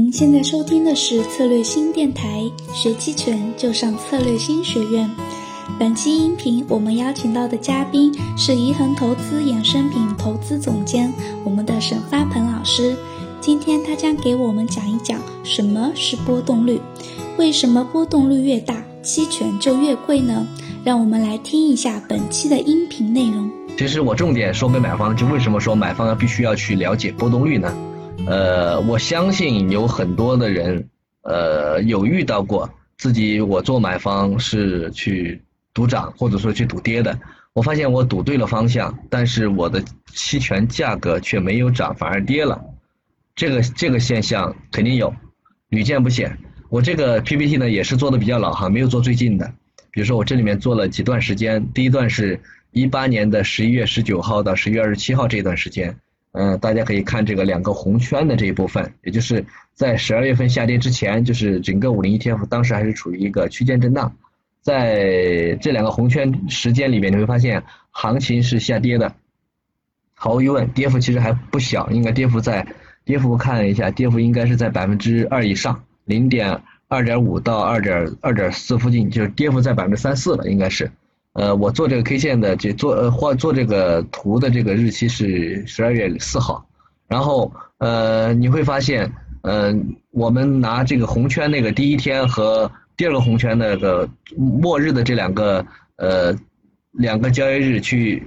您现在收听的是策略新电台，学期权就上策略新学院。本期音频我们邀请到的嘉宾是怡恒投资衍生品投资总监，我们的沈发鹏老师。今天他将给我们讲一讲什么是波动率，为什么波动率越大，期权就越贵呢？让我们来听一下本期的音频内容。其实我重点说给买方，就为什么说买方必须要去了解波动率呢？呃，我相信有很多的人，呃，有遇到过自己我做买方是去赌涨或者说去赌跌的，我发现我赌对了方向，但是我的期权价格却没有涨，反而跌了，这个这个现象肯定有，屡见不鲜。我这个 PPT 呢也是做的比较老哈，没有做最近的，比如说我这里面做了几段时间，第一段是一八年的十一月十九号到十一月二十七号这段时间。嗯，大家可以看这个两个红圈的这一部分，也就是在十二月份下跌之前，就是整个五零 ETF 当时还是处于一个区间震荡，在这两个红圈时间里面，你会发现行情是下跌的，毫无疑问，跌幅其实还不小，应该跌幅在跌幅看一下，跌幅应该是在百分之二以上，零点二点五到二点二点四附近，就是跌幅在百分之三四了，应该是。呃，我做这个 K 线的，这做呃画做这个图的这个日期是十二月四号，然后呃你会发现，呃，我们拿这个红圈那个第一天和第二个红圈那个末日的这两个呃两个交易日去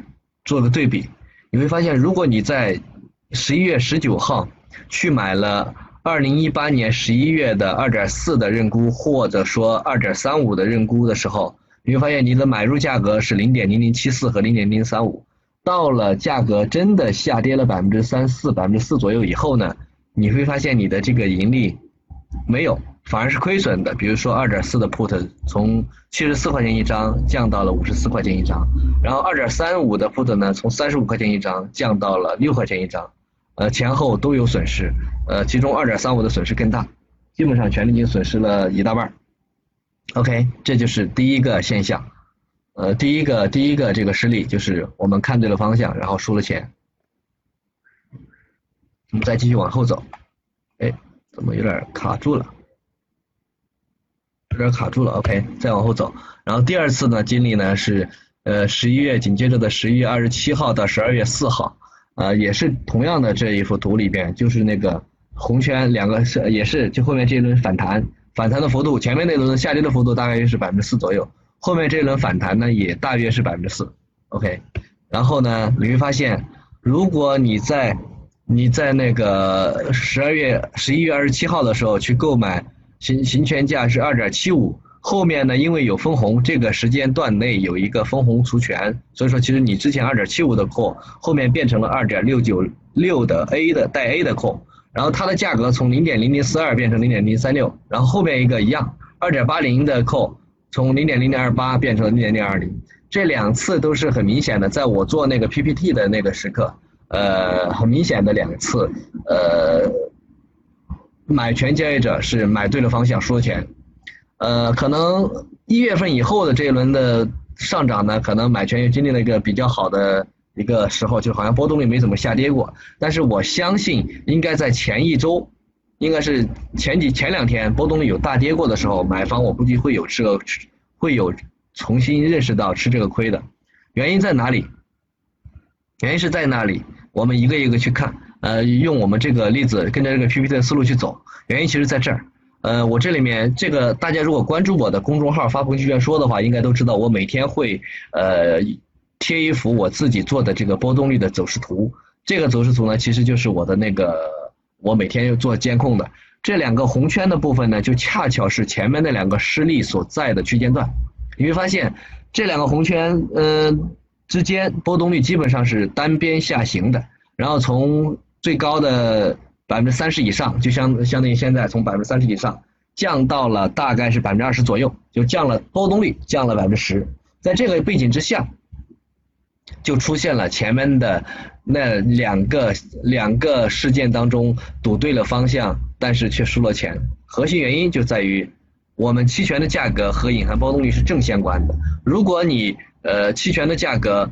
做个对比，你会发现，如果你在十一月十九号去买了二零一八年十一月的二点四的认沽，或者说二点三五的认沽的时候。你会发现你的买入价格是零点零零七四和零点零三五，到了价格真的下跌了百分之三四、百分之四左右以后呢，你会发现你的这个盈利没有，反而是亏损的。比如说二点四的 put 从七十四块钱一张降到了五十四块钱一张，然后二点三五的 put 呢从三十五块钱一张降到了六块钱一张，呃前后都有损失，呃其中二点三五的损失更大，基本上权利金损失了一大半儿。OK，这就是第一个现象，呃，第一个第一个这个事例就是我们看对了方向，然后输了钱。我们再继续往后走，哎，怎么有点卡住了？有点卡住了。OK，再往后走，然后第二次呢经历呢是呃十一月紧接着的十一月二十七号到十二月四号，啊，也是同样的这一幅图里边，就是那个红圈两个是也是就后面这一轮反弹。反弹的幅度，前面那轮下跌的幅度大概是百分之四左右，后面这轮反弹呢也大约是百分之四，OK，然后呢你会发现，如果你在你在那个十二月十一月二十七号的时候去购买，行行权价是二点七五，后面呢因为有分红，这个时间段内有一个分红除权，所以说其实你之前二点七五的空后面变成了二点六九六的 A 的带 A 的空。然后它的价格从零点零零四二变成零点零三六，然后后面一个一样，二点八零的扣从零点零零二八变成了零点零二零，这两次都是很明显的，在我做那个 PPT 的那个时刻，呃，很明显的两次，呃，买权交易者是买对了方向输钱，呃，可能一月份以后的这一轮的上涨呢，可能买权又经历了一个比较好的。一个时候就好像波动率没怎么下跌过，但是我相信应该在前一周，应该是前几前两天波动率有大跌过的时候，买方我估计会有吃个会有重新认识到吃这个亏的，原因在哪里？原因是在哪里？我们一个一个去看，呃，用我们这个例子跟着这个 PPT 的思路去走，原因其实在这儿，呃，我这里面这个大家如果关注我的公众号发朋友圈说的话，应该都知道我每天会呃。贴一幅我自己做的这个波动率的走势图，这个走势图呢，其实就是我的那个我每天要做监控的。这两个红圈的部分呢，就恰巧是前面那两个失利所在的区间段。你会发现这两个红圈，嗯，之间波动率基本上是单边下行的，然后从最高的百分之三十以上，就相相当于现在从百分之三十以上降到了大概是百分之二十左右，就降了波动率降了百分之十。在这个背景之下。就出现了前面的那两个两个事件当中赌对了方向，但是却输了钱。核心原因就在于我们期权的价格和隐含波动率是正相关的。如果你呃期权的价格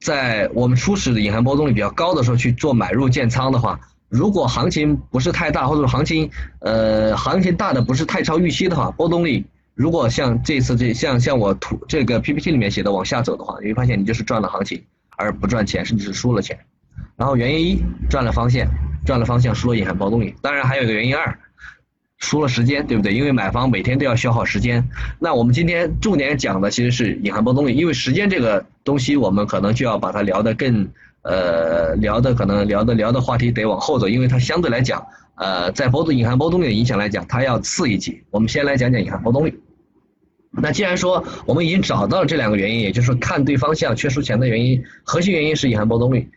在我们初始的隐含波动率比较高的时候去做买入建仓的话，如果行情不是太大，或者行情呃行情大的不是太超预期的话，波动率如果像这次这像像我图这个 PPT 里面写的往下走的话，你会发现你就是赚了行情而不赚钱，甚至是输了钱。然后原因一赚了方向，赚了方向输了隐含波动率，当然还有一个原因二。输了时间，对不对？因为买方每天都要消耗时间。那我们今天重点讲的其实是隐含波动率，因为时间这个东西，我们可能就要把它聊得更呃聊的可能聊的聊的话题得往后走，因为它相对来讲呃在波动隐含波动率的影响来讲，它要次一级。我们先来讲讲隐含波动率。那既然说我们已经找到了这两个原因，也就是说看对方向缺输钱的原因，核心原因是隐含波动率，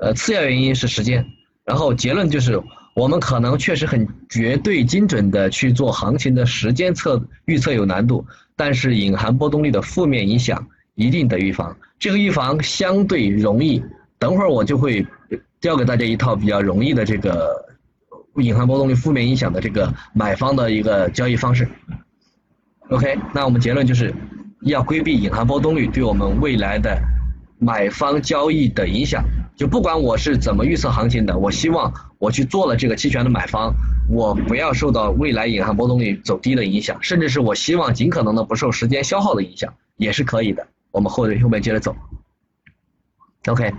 呃次要原因是时间，然后结论就是。我们可能确实很绝对精准的去做行情的时间测预测有难度，但是隐含波动率的负面影响一定得预防。这个预防相对容易，等会儿我就会教给大家一套比较容易的这个隐含波动率负面影响的这个买方的一个交易方式。OK，那我们结论就是要规避隐含波动率对我们未来的买方交易的影响。就不管我是怎么预测行情的，我希望我去做了这个期权的买方，我不要受到未来隐含波动率走低的影响，甚至是我希望尽可能的不受时间消耗的影响，也是可以的。我们后后面接着走。OK，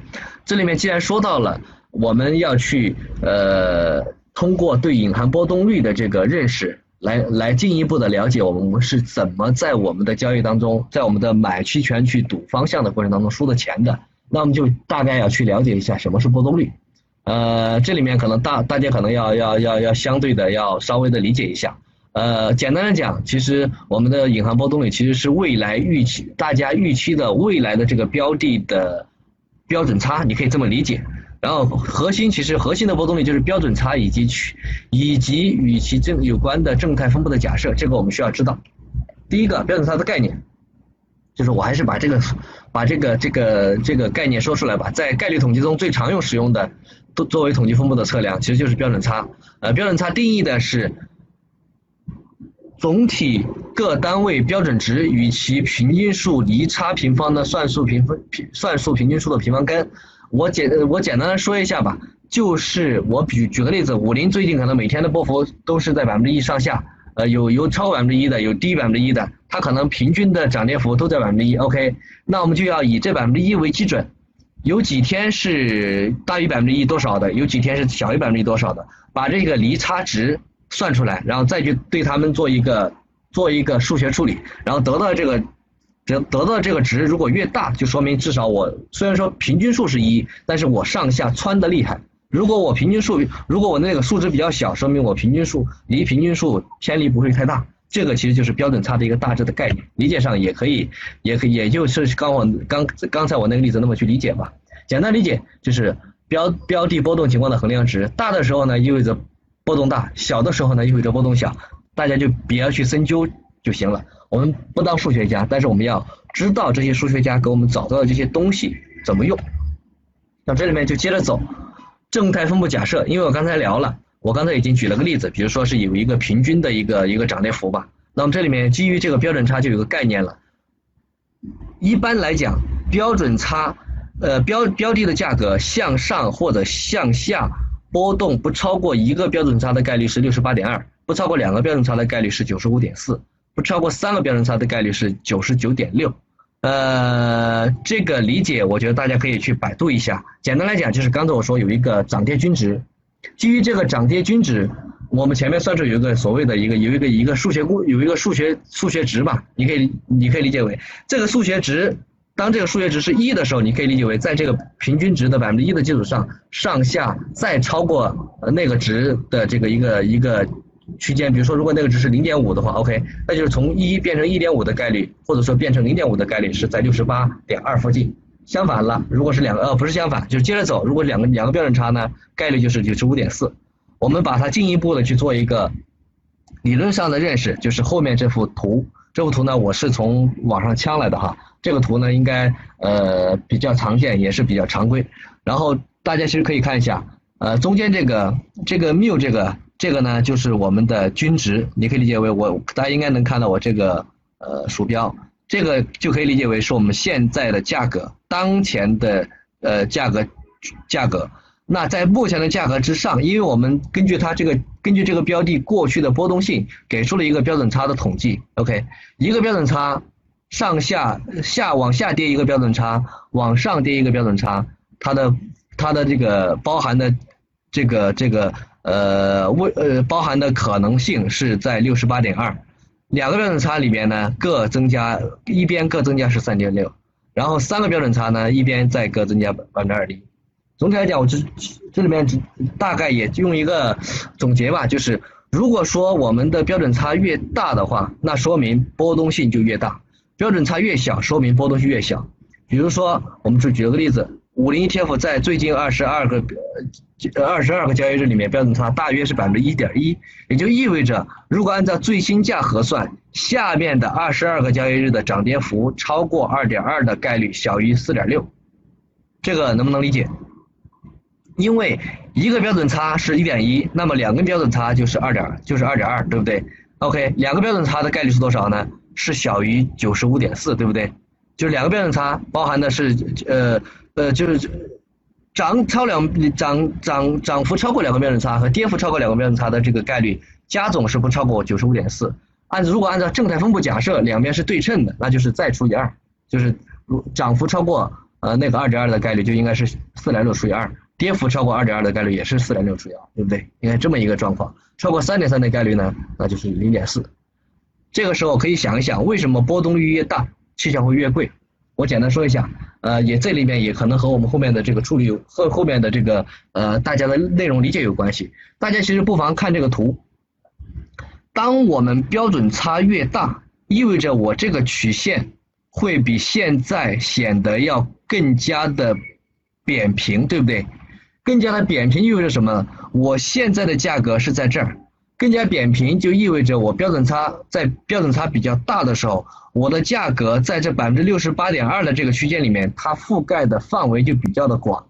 这里面既然说到了，我们要去呃通过对隐含波动率的这个认识，来来进一步的了解我们是怎么在我们的交易当中，在我们的买期权去赌方向的过程当中输的钱的。那我们就大概要去了解一下什么是波动率，呃，这里面可能大大家可能要要要要相对的要稍微的理解一下，呃，简单的讲，其实我们的隐含波动率其实是未来预期大家预期的未来的这个标的的标准差，你可以这么理解。然后核心其实核心的波动率就是标准差以及去以及与其正有关的正态分布的假设，这个我们需要知道。第一个标准差的概念。就是我还是把这个把这个这个这个概念说出来吧，在概率统计中最常用使用的，都作为统计分布的测量，其实就是标准差。呃，标准差定义的是总体各单位标准值与其平均数离差平方的算术平分平算术平均数的平方根。我简我简单的说一下吧，就是我举举个例子，五零最近可能每天的波幅都是在百分之一上下。呃，有有超百分之一的，有低百分之一的，它可能平均的涨跌幅都在百分之一。OK，那我们就要以这百分之一为基准，有几天是大于百分之一多少的，有几天是小于百分之一多少的，把这个离差值算出来，然后再去对它们做一个做一个数学处理，然后得到这个得得到这个值，如果越大，就说明至少我虽然说平均数是一，但是我上下穿的厉害。如果我平均数，如果我那个数值比较小，说明我平均数离平均数偏离不会太大，这个其实就是标准差的一个大致的概念，理解上也可以，也可以，也就是刚我刚刚才我那个例子那么去理解吧。简单理解就是标标的波动情况的衡量值，大的时候呢意味着波动大，小的时候呢意味着波动小，大家就别要去深究就行了。我们不当数学家，但是我们要知道这些数学家给我们找到的这些东西怎么用。那这里面就接着走。正态分布假设，因为我刚才聊了，我刚才已经举了个例子，比如说是有一个平均的一个一个涨跌幅吧，那么这里面基于这个标准差就有个概念了。一般来讲，标准差，呃标标的的价格向上或者向下波动不超过一个标准差的概率是六十八点二，不超过两个标准差的概率是九十五点四，不超过三个标准差的概率是九十九点六。呃，这个理解我觉得大家可以去百度一下。简单来讲，就是刚才我说有一个涨跌均值，基于这个涨跌均值，我们前面算出有一个所谓的一个有一个一个数学公有一个数学数学值吧，你可以你可以理解为这个数学值，当这个数学值是一的时候，你可以理解为在这个平均值的百分之一的基础上，上下再超过那个值的这个一个一个。区间，比如说，如果那个值是零点五的话，OK，那就是从一变成一点五的概率，或者说变成零点五的概率是在六十八点二附近。相反了，如果是两个，呃，不是相反，就是接着走，如果两个两个标准差呢，概率就是九十五点四。我们把它进一步的去做一个理论上的认识，就是后面这幅图，这幅图呢，我是从网上抢来的哈，这个图呢应该呃比较常见，也是比较常规。然后大家其实可以看一下，呃，中间这个这个缪这个。这个呢，就是我们的均值，你可以理解为我，大家应该能看到我这个呃鼠标，这个就可以理解为是我们现在的价格，当前的呃价格价格，那在目前的价格之上，因为我们根据它这个根据这个标的过去的波动性，给出了一个标准差的统计。OK，一个标准差上下下往下跌一个标准差，往上跌一个标准差，它的它的这个包含的这个这个呃未呃包含的可能性是在六十八点二，两个标准差里边呢各增加一边各增加十三点六，然后三个标准差呢一边再各增加百分之二点。总体来讲，我这这里面大概也用一个总结吧，就是如果说我们的标准差越大的话，那说明波动性就越大；标准差越小，说明波动性越小。比如说，我们就举个例子，五零 ETF 在最近二十二个呃二十二个交易日里面，标准差大约是百分之一点一，也就意味着，如果按照最新价核算，下面的二十二个交易日的涨跌幅超过二点二的概率小于四点六，这个能不能理解？因为一个标准差是一点一，那么两个标准差就是二点，就是二点二，对不对？OK，两个标准差的概率是多少呢？是小于九十五点四，对不对？就是两个标准差包含的是呃呃就是涨超两涨涨涨幅超过两个标准差和跌幅超过两个标准差的这个概率加总是不超过九十五点四。按如果按照正态分布假设两边是对称的，那就是再除以二，就是如涨幅超过呃那个二点二的概率就应该是四点六除以二。跌幅超过二点二的概率也是四点六除以二，对不对？应该这么一个状况，超过三点三的概率呢，那就是零点四。这个时候可以想一想，为什么波动率越大，期权会越贵？我简单说一下，呃，也这里面也可能和我们后面的这个处理和后面的这个呃大家的内容理解有关系。大家其实不妨看这个图，当我们标准差越大，意味着我这个曲线会比现在显得要更加的扁平，对不对？更加的扁平意味着什么？我现在的价格是在这儿，更加扁平就意味着我标准差在标准差比较大的时候，我的价格在这百分之六十八点二的这个区间里面，它覆盖的范围就比较的广，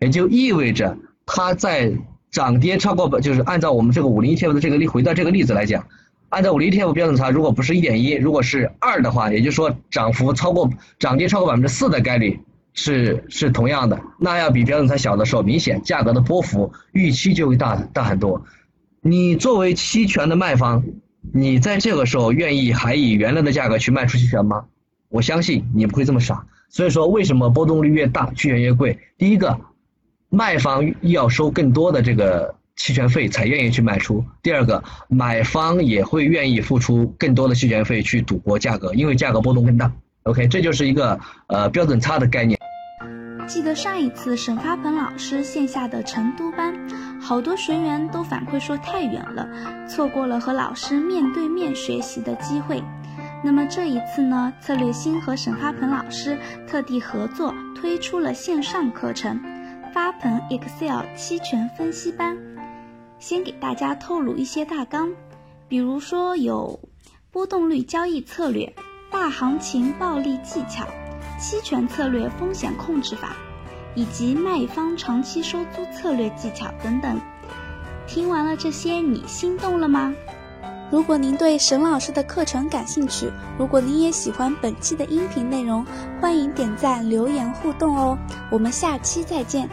也就意味着它在涨跌超过，就是按照我们这个五零 ETF 的这个例，回到这个例子来讲，按照五零 ETF 标准差，如果不是一点一，如果是二的话，也就是说涨幅超过涨跌超过百分之四的概率。是是同样的，那要比标准差小的时候，明显价格的波幅预期就会大大很多。你作为期权的卖方，你在这个时候愿意还以原来的价格去卖出期权吗？我相信你不会这么傻。所以说，为什么波动率越大，期权越贵？第一个，卖方要收更多的这个期权费才愿意去卖出；第二个，买方也会愿意付出更多的期权费去赌博价格，因为价格波动更大。OK，这就是一个呃标准差的概念。记得上一次沈发鹏老师线下的成都班，好多学员都反馈说太远了，错过了和老师面对面学习的机会。那么这一次呢，策略星和沈发鹏老师特地合作推出了线上课程——发鹏 Excel 期权分析班。先给大家透露一些大纲，比如说有波动率交易策略。大行情暴利技巧、期权策略风险控制法，以及卖方长期收租策略技巧等等。听完了这些，你心动了吗？如果您对沈老师的课程感兴趣，如果您也喜欢本期的音频内容，欢迎点赞留言互动哦。我们下期再见。